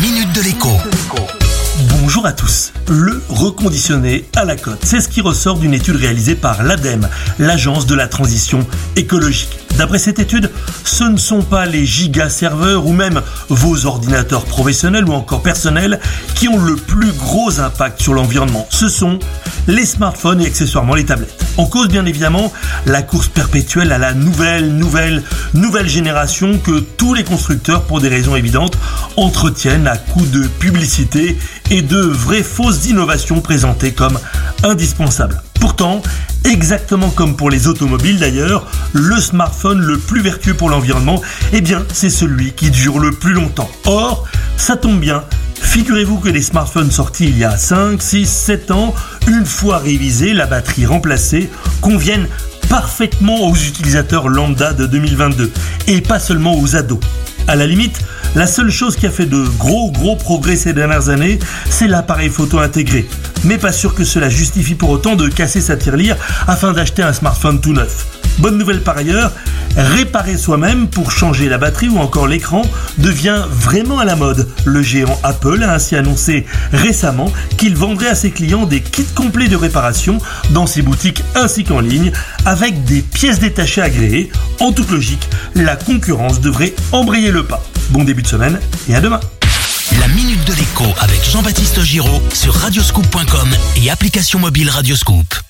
minute de l'écho. Bonjour à tous. Le reconditionné à la cote, c'est ce qui ressort d'une étude réalisée par l'ADEME, l'agence de la transition écologique. D'après cette étude, ce ne sont pas les giga-serveurs ou même vos ordinateurs professionnels ou encore personnels qui ont le plus gros impact sur l'environnement. Ce sont les smartphones et accessoirement les tablettes. En cause bien évidemment la course perpétuelle à la nouvelle, nouvelle, nouvelle génération que tous les constructeurs, pour des raisons évidentes, entretiennent à coup de publicité et de vraies fausses innovations présentées comme indispensables. Pourtant, exactement comme pour les automobiles d'ailleurs, le smartphone le plus vertueux pour l'environnement, eh bien, c'est celui qui dure le plus longtemps. Or, ça tombe bien, Figurez-vous que les smartphones sortis il y a 5, 6, 7 ans, une fois révisés, la batterie remplacée, conviennent parfaitement aux utilisateurs lambda de 2022 et pas seulement aux ados. À la limite, la seule chose qui a fait de gros gros progrès ces dernières années, c'est l'appareil photo intégré. Mais pas sûr que cela justifie pour autant de casser sa tirelire afin d'acheter un smartphone tout neuf. Bonne nouvelle par ailleurs, réparer soi-même pour changer la batterie ou encore l'écran devient vraiment à la mode. Le géant Apple a ainsi annoncé récemment qu'il vendrait à ses clients des kits complets de réparation dans ses boutiques ainsi qu'en ligne avec des pièces détachées agréées. En toute logique, la concurrence devrait embrayer le pas. Bon début de semaine et à demain. La minute de l'écho avec Jean-Baptiste Giraud sur radioscoop.com et application mobile Radioscoop.